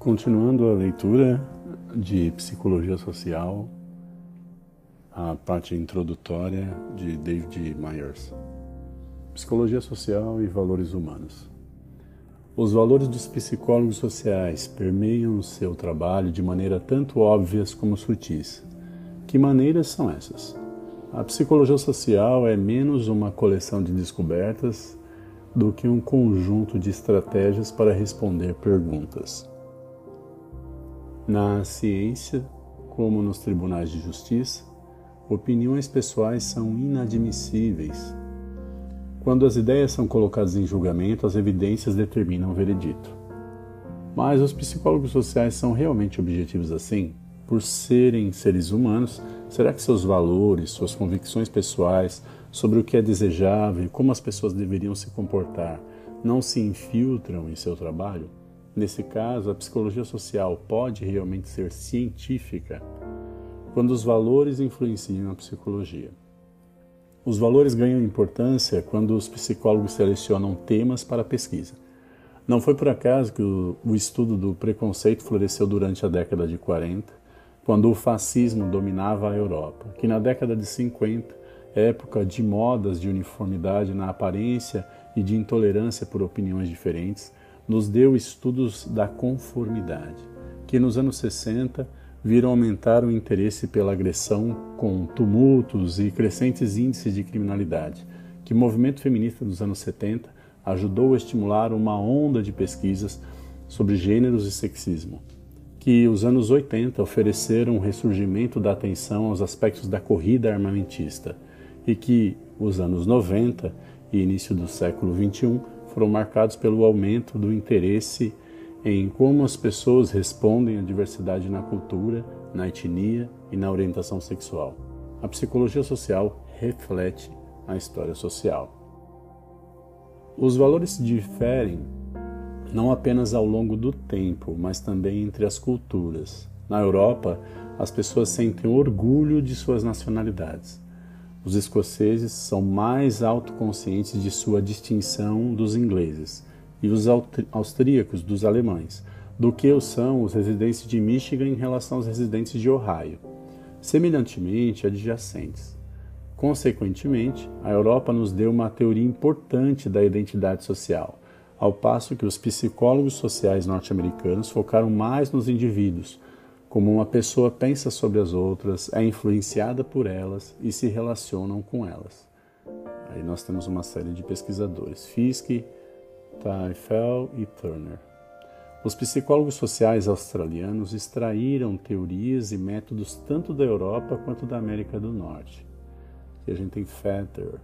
Continuando a leitura de Psicologia Social, a parte introdutória de David Myers. Psicologia Social e Valores Humanos. Os valores dos psicólogos sociais permeiam seu trabalho de maneira tanto óbvias como sutis. Que maneiras são essas? A psicologia social é menos uma coleção de descobertas do que um conjunto de estratégias para responder perguntas. Na ciência, como nos tribunais de justiça, opiniões pessoais são inadmissíveis. Quando as ideias são colocadas em julgamento, as evidências determinam o veredito. Mas os psicólogos sociais são realmente objetivos assim? Por serem seres humanos, será que seus valores, suas convicções pessoais sobre o que é desejável e como as pessoas deveriam se comportar não se infiltram em seu trabalho? Nesse caso, a psicologia social pode realmente ser científica quando os valores influenciam a psicologia. Os valores ganham importância quando os psicólogos selecionam temas para pesquisa. Não foi por acaso que o, o, estudo do preconceito floresceu durante a década de 40, quando o fascismo dominava a Europa, que na década de 50, época de modas de uniformidade na aparência e de intolerância por opiniões diferentes, nos deu estudos da conformidade, que nos anos 60 viram aumentar o interesse pela agressão com tumultos e crescentes índices de criminalidade, que o movimento feminista dos anos 70 ajudou a estimular uma onda de pesquisas sobre gêneros e sexismo, que os anos 80 ofereceram um ressurgimento da atenção aos aspectos da corrida armamentista e que os anos 90 e início do século 21 foram marcados pelo aumento do interesse em como as pessoas respondem à diversidade na cultura, na etnia e na orientação sexual. A psicologia social reflete a história social. Os valores diferem não apenas ao longo do tempo, mas também entre as culturas. Na Europa, as pessoas sentem orgulho de suas nacionalidades. Os escoceses são mais autoconscientes de sua distinção dos ingleses e os austríacos dos alemães do que são os residentes de Michigan em relação aos residentes de Ohio, semelhantemente adjacentes. Consequentemente, a Europa nos deu uma teoria importante da identidade social, ao passo que os psicólogos sociais norte-americanos focaram mais nos indivíduos, como uma pessoa pensa sobre as outras, é influenciada por elas e se relacionam com elas. Aí nós temos uma série de pesquisadores, Fiske, Teifel e Turner. Os psicólogos sociais australianos extraíram teorias e métodos tanto da Europa quanto da América do Norte. Aqui a gente tem Fetter,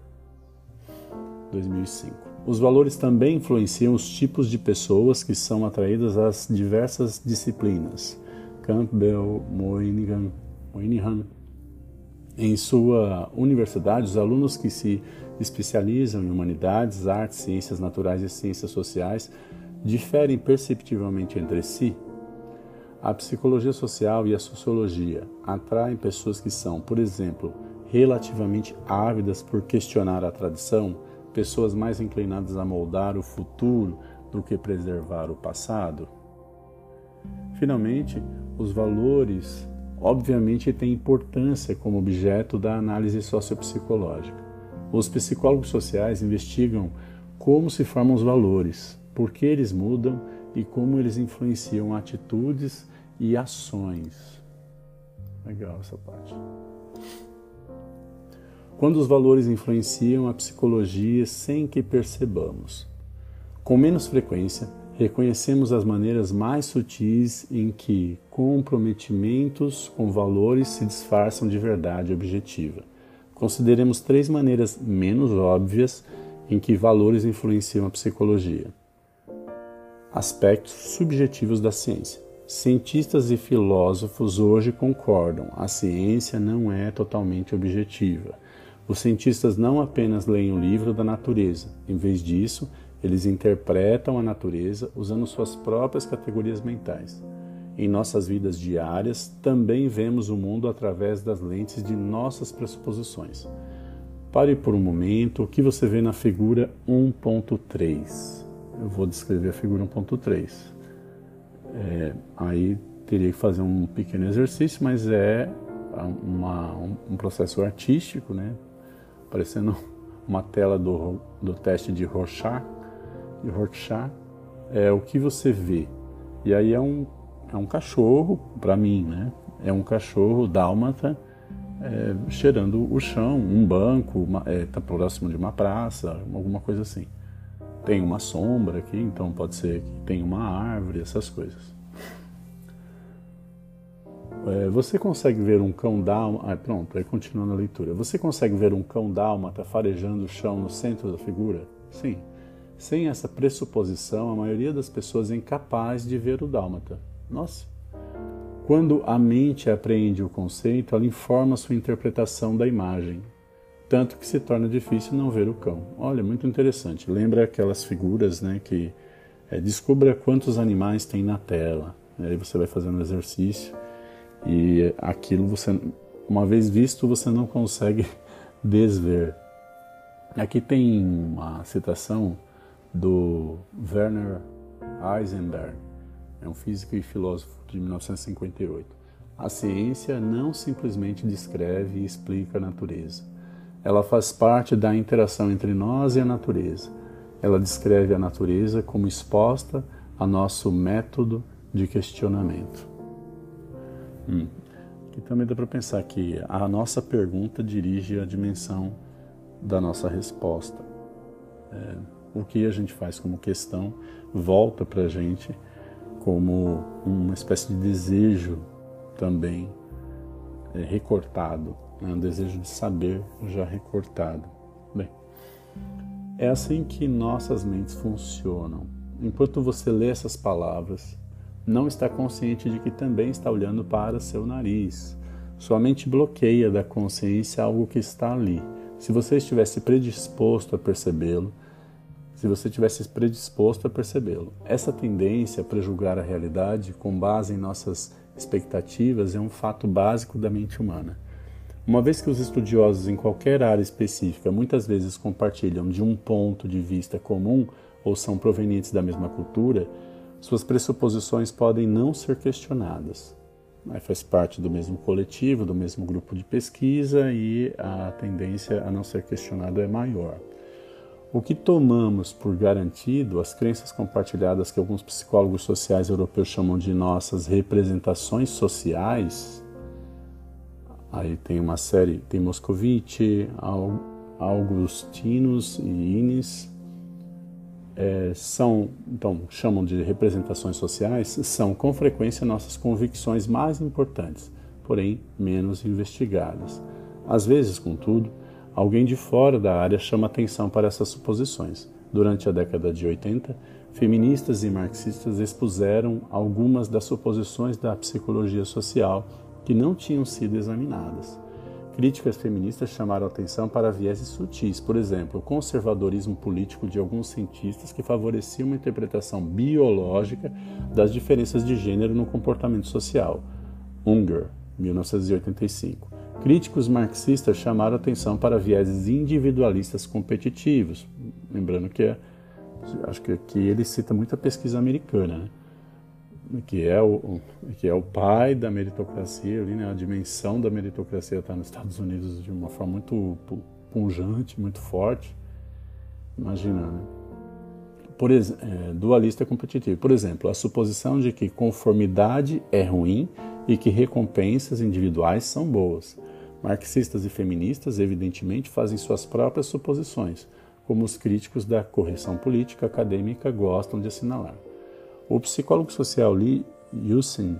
2005. Os valores também influenciam os tipos de pessoas que são atraídas às diversas disciplinas. Campbell Moynihan, Moynihan. Em sua universidade, os alunos que se especializam em humanidades, artes, ciências naturais e ciências sociais diferem perceptivelmente entre si. A psicologia social e a sociologia atraem pessoas que são, por exemplo, relativamente ávidas por questionar a tradição, pessoas mais inclinadas a moldar o futuro do que preservar o passado. Finalmente, os valores, obviamente, têm importância como objeto da análise sociopsicológica. Os psicólogos sociais investigam como se formam os valores, por que eles mudam e como eles influenciam atitudes e ações. Legal essa parte. Quando os valores influenciam a psicologia sem que percebamos. Com menos frequência, reconhecemos as maneiras mais sutis em que comprometimentos com valores se disfarçam de verdade objetiva. Consideremos três maneiras menos óbvias em que valores influenciam a psicologia. Aspectos subjetivos da ciência. Cientistas e filósofos hoje concordam: a ciência não é totalmente objetiva. Os cientistas não apenas leem o livro da natureza, em vez disso, eles interpretam a natureza usando suas próprias categorias mentais. Em nossas vidas diárias, também vemos o mundo através das lentes de nossas pressuposições. Pare por um momento o que você vê na figura 1.3. Eu vou descrever a figura 1.3. É, aí teria que fazer um pequeno exercício, mas é uma, um, processo artístico, né? Parecendo uma tela do, do teste de Rorschach, de é o que você vê. E aí é um, é um cachorro, para mim, né? É um cachorro dálmata é, cheirando o chão, um banco, está é, tá próximo de uma praça, alguma coisa assim. Tem uma sombra aqui, então pode ser que tenha uma árvore, essas coisas. É, você consegue ver um cão dálmata. Ah, pronto, aí continuando a leitura. Você consegue ver um cão dálmata farejando o chão no centro da figura? Sim. Sem essa pressuposição, a maioria das pessoas é incapaz de ver o dálmata. Nossa! Quando a mente apreende o conceito, ela informa sua interpretação da imagem, tanto que se torna difícil não ver o cão. Olha, muito interessante. Lembra aquelas figuras, né, que é, descubra quantos animais tem na tela. Aí você vai fazendo exercício e aquilo você, uma vez visto, você não consegue desver. Aqui tem uma citação do Werner Heisenberg, é um físico e filósofo de 1958. A ciência não simplesmente descreve e explica a natureza. Ela faz parte da interação entre nós e a natureza. Ela descreve a natureza como exposta a nosso método de questionamento. Hum. E também dá para pensar que a nossa pergunta dirige a dimensão da nossa resposta. É, o que a gente faz como questão volta para a gente como uma espécie de desejo também é, recortado, né? um desejo de saber já recortado. Bem, é assim que nossas mentes funcionam. Enquanto você lê essas palavras, não está consciente de que também está olhando para seu nariz. Sua mente bloqueia da consciência algo que está ali. Se você estivesse predisposto a percebê-lo, se você tivesse predisposto a percebê-lo. Essa tendência a prejulgar a realidade com base em nossas expectativas é um fato básico da mente humana. Uma vez que os estudiosos em qualquer área específica muitas vezes compartilham de um ponto de vista comum ou são provenientes da mesma cultura, suas pressuposições podem não ser questionadas. Mas faz parte do mesmo coletivo, do mesmo grupo de pesquisa e a tendência a não ser questionada é maior. O que tomamos por garantido, as crenças compartilhadas que alguns psicólogos sociais europeus chamam de nossas representações sociais, aí tem uma série, tem Moscovici, Augustinus e Ines, é, são, então, chamam de representações sociais, são com frequência nossas convicções mais importantes, porém menos investigadas. Às vezes, contudo, Alguém de fora da área chama atenção para essas suposições. Durante a década de 80, feministas e marxistas expuseram algumas das suposições da psicologia social que não tinham sido examinadas. Críticas feministas chamaram atenção para vieses sutis, por exemplo, o conservadorismo político de alguns cientistas que favorecia uma interpretação biológica das diferenças de gênero no comportamento social. Unger, 1985. Críticos marxistas chamaram atenção para vieses individualistas competitivos. Lembrando que é, acho que aqui ele cita muita pesquisa americana, né? que é o que é o pai da meritocracia ali, né? A dimensão da meritocracia está nos Estados Unidos de uma forma muito punjante, muito forte. Imagina, né? Por é, dualista competitivo. Por exemplo, a suposição de que conformidade é ruim e que recompensas individuais são boas. Marxistas e feministas, evidentemente, fazem suas próprias suposições, como os críticos da correção política acadêmica gostam de assinalar. O psicólogo social Lee Yusin,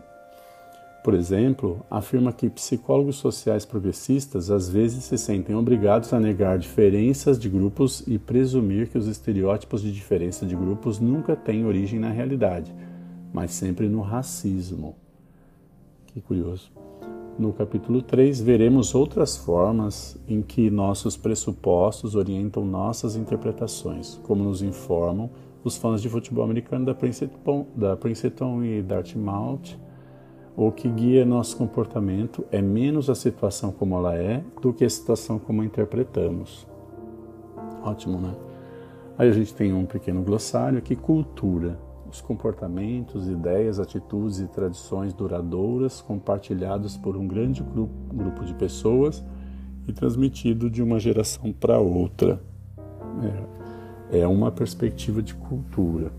por exemplo, afirma que psicólogos sociais progressistas às vezes se sentem obrigados a negar diferenças de grupos e presumir que os estereótipos de diferença de grupos nunca têm origem na realidade, mas sempre no racismo. Que curioso. No capítulo 3, veremos outras formas em que nossos pressupostos orientam nossas interpretações, como nos informam os fãs de futebol americano da Princeton, da Princeton e Dartmouth. O que guia nosso comportamento é menos a situação como ela é do que a situação como a interpretamos. Ótimo, né? Aí a gente tem um pequeno glossário aqui: cultura poucos comportamentos, ideias, atitudes e tradições duradouras compartilhados por um grande grupo de pessoas e transmitido de uma geração para outra. É, é uma perspectiva de cultura.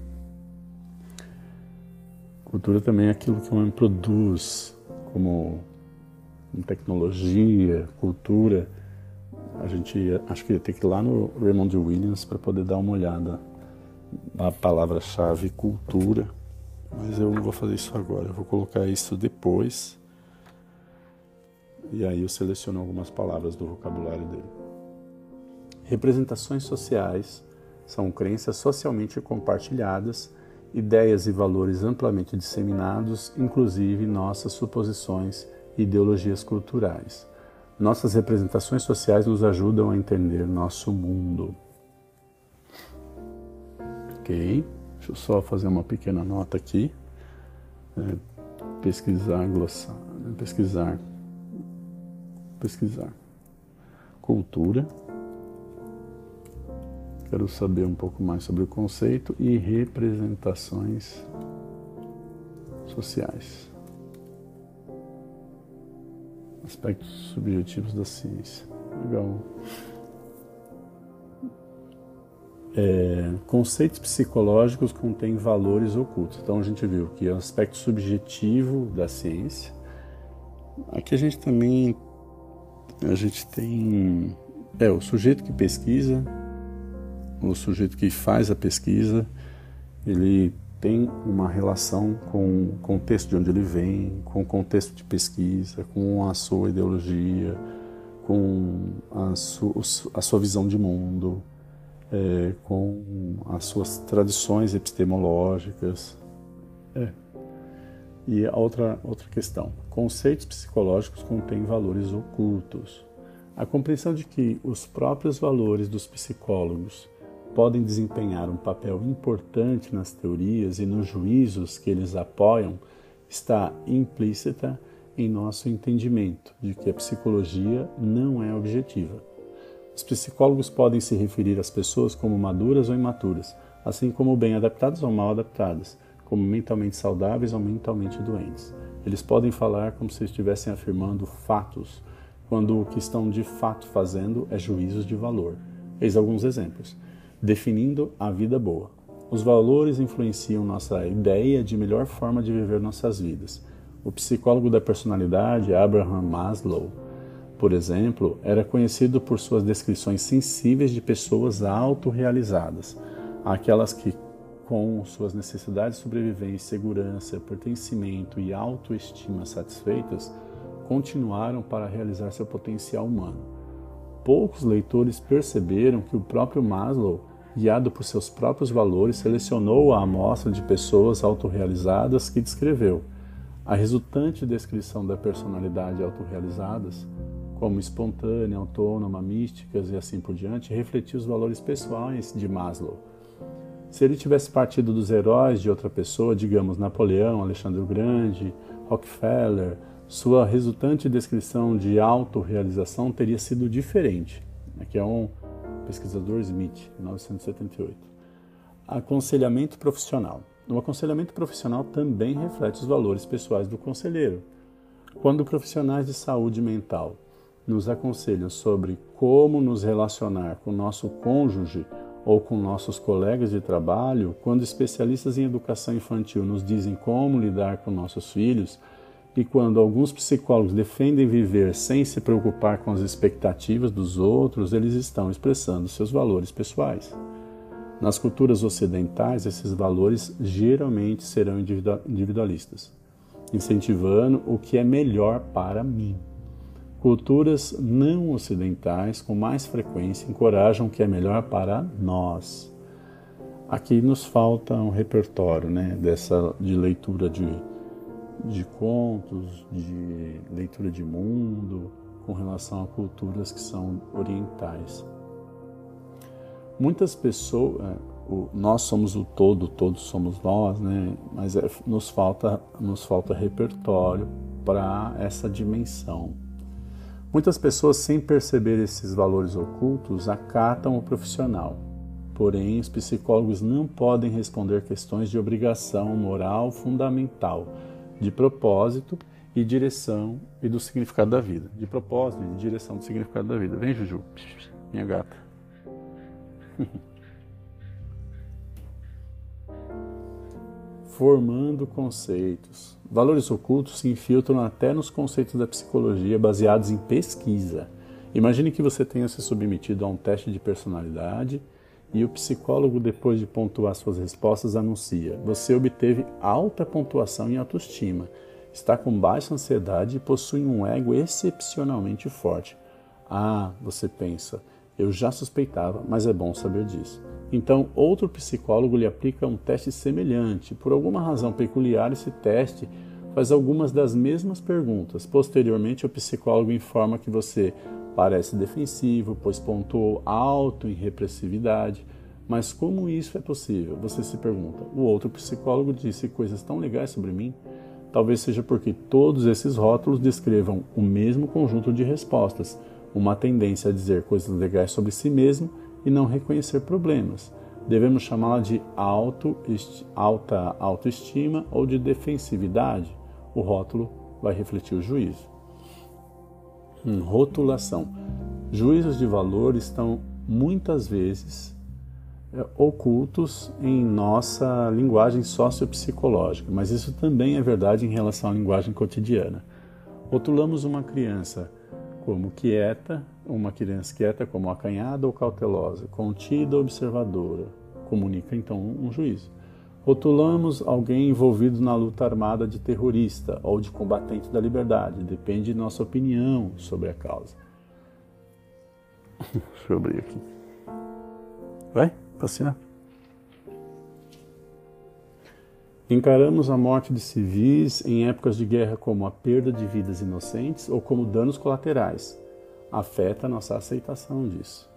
Cultura também é aquilo que o homem produz, como tecnologia, cultura. A gente acho que ia ter que ir lá no Raymond Williams para poder dar uma olhada na palavra-chave cultura, mas eu não vou fazer isso agora, eu vou colocar isso depois. E aí eu seleciono algumas palavras do vocabulário dele. Representações sociais são crenças socialmente compartilhadas, ideias e valores amplamente disseminados, inclusive nossas suposições e ideologias culturais. Nossas representações sociais nos ajudam a entender nosso mundo. Ok, deixa eu só fazer uma pequena nota aqui. É, pesquisar, glossar, pesquisar pesquisar. Cultura. Quero saber um pouco mais sobre o conceito e representações sociais. Aspectos subjetivos da ciência. Legal. É, conceitos psicológicos contêm valores ocultos. Então a gente viu que é o aspecto subjetivo da ciência. Aqui a gente também a gente tem é o sujeito que pesquisa, o sujeito que faz a pesquisa, ele tem uma relação com o contexto de onde ele vem, com o contexto de pesquisa, com a sua ideologia, com a, su, a sua visão de mundo, é, com as suas tradições epistemológicas. É. E a outra, outra questão: conceitos psicológicos contêm valores ocultos. A compreensão de que os próprios valores dos psicólogos podem desempenhar um papel importante nas teorias e nos juízos que eles apoiam está implícita em nosso entendimento de que a psicologia não é objetiva. Os psicólogos podem se referir às pessoas como maduras ou imaturas, assim como bem adaptadas ou mal adaptadas como mentalmente saudáveis ou mentalmente doentes. Eles podem falar como se estivessem afirmando fatos, quando o que estão de fato fazendo é juízos de valor. Eis alguns exemplos. Definindo a vida boa. Os valores influenciam nossa ideia de melhor forma de viver nossas vidas. O psicólogo da personalidade, Abraham Maslow, por exemplo, era conhecido por suas descrições sensíveis de pessoas autorrealizadas, aquelas que com suas necessidades de sobrevivência, segurança, pertencimento e autoestima satisfeitas, continuaram para realizar seu potencial humano. Poucos leitores perceberam que o próprio Maslow, guiado por seus próprios valores, selecionou a amostra de pessoas autorrealizadas que descreveu. A resultante descrição da personalidade autorrealizadas, como espontânea, autônoma, místicas e assim por diante, refletiu os valores pessoais de Maslow se ele tivesse partido dos heróis de outra pessoa, digamos Napoleão, Alexandre o Grande, Rockefeller, sua resultante descrição de autorrealização teria sido diferente. Aqui é um pesquisador Smith, 1978. Aconselhamento profissional. O aconselhamento profissional também reflete os valores pessoais do conselheiro. Quando profissionais de saúde mental nos aconselham sobre como nos relacionar com nosso cônjuge ou com nossos colegas de trabalho, quando especialistas em educação infantil nos dizem como lidar com nossos filhos, e quando alguns psicólogos defendem viver sem se preocupar com as expectativas dos outros, eles estão expressando seus valores pessoais. Nas culturas ocidentais, esses valores geralmente serão individualistas, incentivando o que é melhor para mim. Culturas não ocidentais, com mais frequência, encorajam o que é melhor para nós. Aqui nos falta um repertório né, dessa, de leitura de, de contos, de leitura de mundo, com relação a culturas que são orientais. Muitas pessoas, é, nós somos o todo, todos somos nós, né? mas é, nos, falta, nos falta repertório para essa dimensão. Muitas pessoas, sem perceber esses valores ocultos, acatam o profissional, Porém, os psicólogos não podem responder questões de obrigação moral fundamental, de propósito e direção e do significado da vida. De propósito e de direção do significado da vida. Vem, Juju, minha gata. Formando conceitos. Valores ocultos se infiltram até nos conceitos da psicologia baseados em pesquisa. Imagine que você tenha se submetido a um teste de personalidade e o psicólogo, depois de pontuar suas respostas, anuncia: Você obteve alta pontuação em autoestima, está com baixa ansiedade e possui um ego excepcionalmente forte. Ah, você pensa, eu já suspeitava, mas é bom saber disso. Então, outro psicólogo lhe aplica um teste semelhante. Por alguma razão peculiar, esse teste faz algumas das mesmas perguntas. Posteriormente, o psicólogo informa que você Parece defensivo, pois pontuou alto em repressividade. Mas como isso é possível? Você se pergunta. O outro psicólogo disse coisas tão legais sobre mim? Talvez seja porque todos esses rótulos descrevam o mesmo conjunto de respostas, uma tendência a dizer coisas legais sobre si mesmo e não reconhecer problemas. Devemos chamá-la de auto, alta autoestima ou de defensividade. O rótulo vai refletir o juízo. Hum, rotulação. Juízos de valor estão muitas vezes é, ocultos em nossa linguagem sociopsicológica, mas isso também é verdade em relação à linguagem cotidiana. Rotulamos uma criança como quieta, uma criança quieta como acanhada ou cautelosa, contida observadora, comunica então um juízo. Rotulamos alguém envolvido na luta armada de terrorista ou de combatente da liberdade, depende de nossa opinião sobre a causa. Deixa eu abrir aqui. Vai, passear. Encaramos a morte de civis em épocas de guerra como a perda de vidas inocentes ou como danos colaterais. Afeta nossa aceitação disso.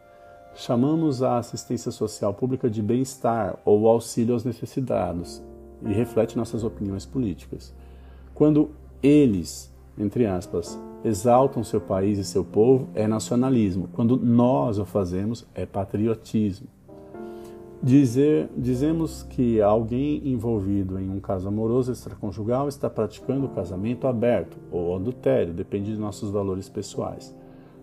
Chamamos a assistência social pública de bem-estar ou auxílio aos necessitados e reflete nossas opiniões políticas. Quando eles, entre aspas, exaltam seu país e seu povo, é nacionalismo. Quando nós o fazemos, é patriotismo. Dizer, dizemos que alguém envolvido em um caso amoroso extraconjugal está praticando o casamento aberto ou adultério, depende de nossos valores pessoais.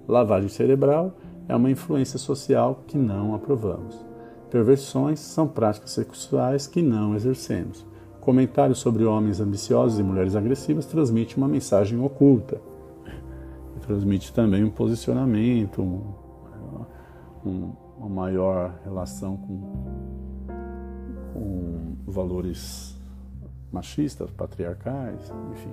Lavagem cerebral é uma influência social que não aprovamos. Perversões são práticas sexuais que não exercemos. Comentários sobre homens ambiciosos e mulheres agressivas transmite uma mensagem oculta. Transmite também um posicionamento, um, um, uma maior relação com, com valores machistas, patriarcais, enfim.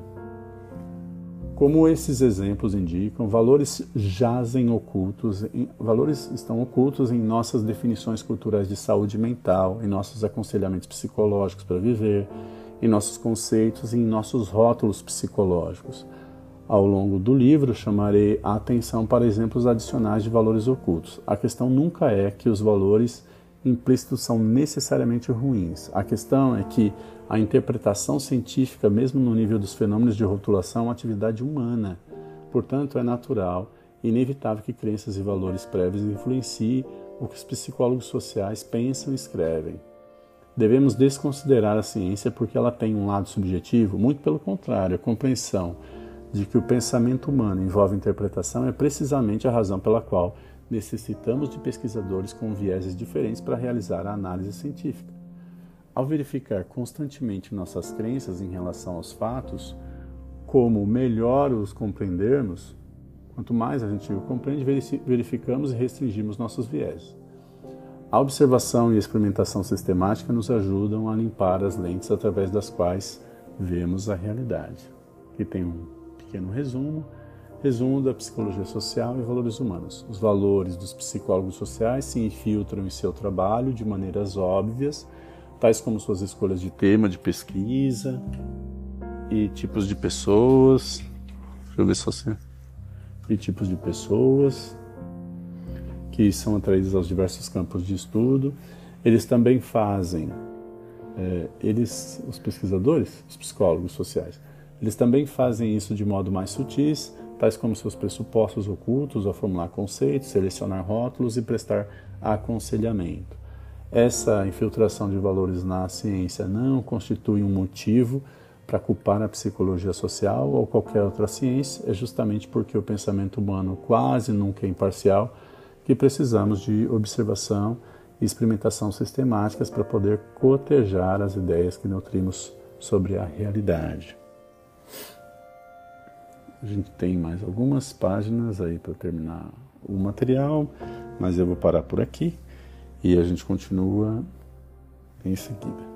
Como esses exemplos indicam, valores jazem ocultos, valores estão ocultos em nossas definições culturais de saúde mental, em nossos aconselhamentos psicológicos para viver, em nossos conceitos e em nossos rótulos psicológicos. Ao longo do livro, chamarei a atenção para exemplos adicionais de valores ocultos. A questão nunca é que os valores implícitos são necessariamente ruins. A questão é que a interpretação científica, mesmo no nível dos fenômenos de rotulação, é uma atividade humana. Portanto, é natural e inevitável que crenças e valores prévios influenciem o que os psicólogos sociais pensam e escrevem. Devemos desconsiderar a ciência porque ela tem um lado subjetivo? Muito pelo contrário, a compreensão de que o pensamento humano envolve interpretação é precisamente a razão pela qual necessitamos de pesquisadores com vieses diferentes para realizar a análise científica. Ao verificar constantemente nossas crenças em relação aos fatos, como melhor os compreendermos, quanto mais a gente o compreende, verificamos e restringimos nossos vieses. A observação e a experimentação sistemática nos ajudam a limpar as lentes através das quais vemos a realidade. Aqui tem um pequeno resumo, resumo da psicologia social e valores humanos. Os valores dos psicólogos sociais se infiltram em seu trabalho de maneiras óbvias tais como suas escolhas de tema de pesquisa e tipos de pessoas. Deixa eu ver se você. E tipos de pessoas que são atraídas aos diversos campos de estudo. Eles também fazem, é, eles, os pesquisadores, os psicólogos sociais, eles também fazem isso de modo mais sutis, tais como seus pressupostos ocultos ao formular conceitos, selecionar rótulos e prestar aconselhamento. essa infiltração de valores na ciência não constitui um motivo para culpar a psicologia social ou qualquer outra ciência, é justamente porque o pensamento humano quase nunca é imparcial que precisamos de observação e experimentação sistemáticas para poder cotejar as ideias que nutrimos sobre a realidade. A gente tem mais algumas páginas aí para terminar o material, mas eu vou parar por aqui e a gente continua em seguida.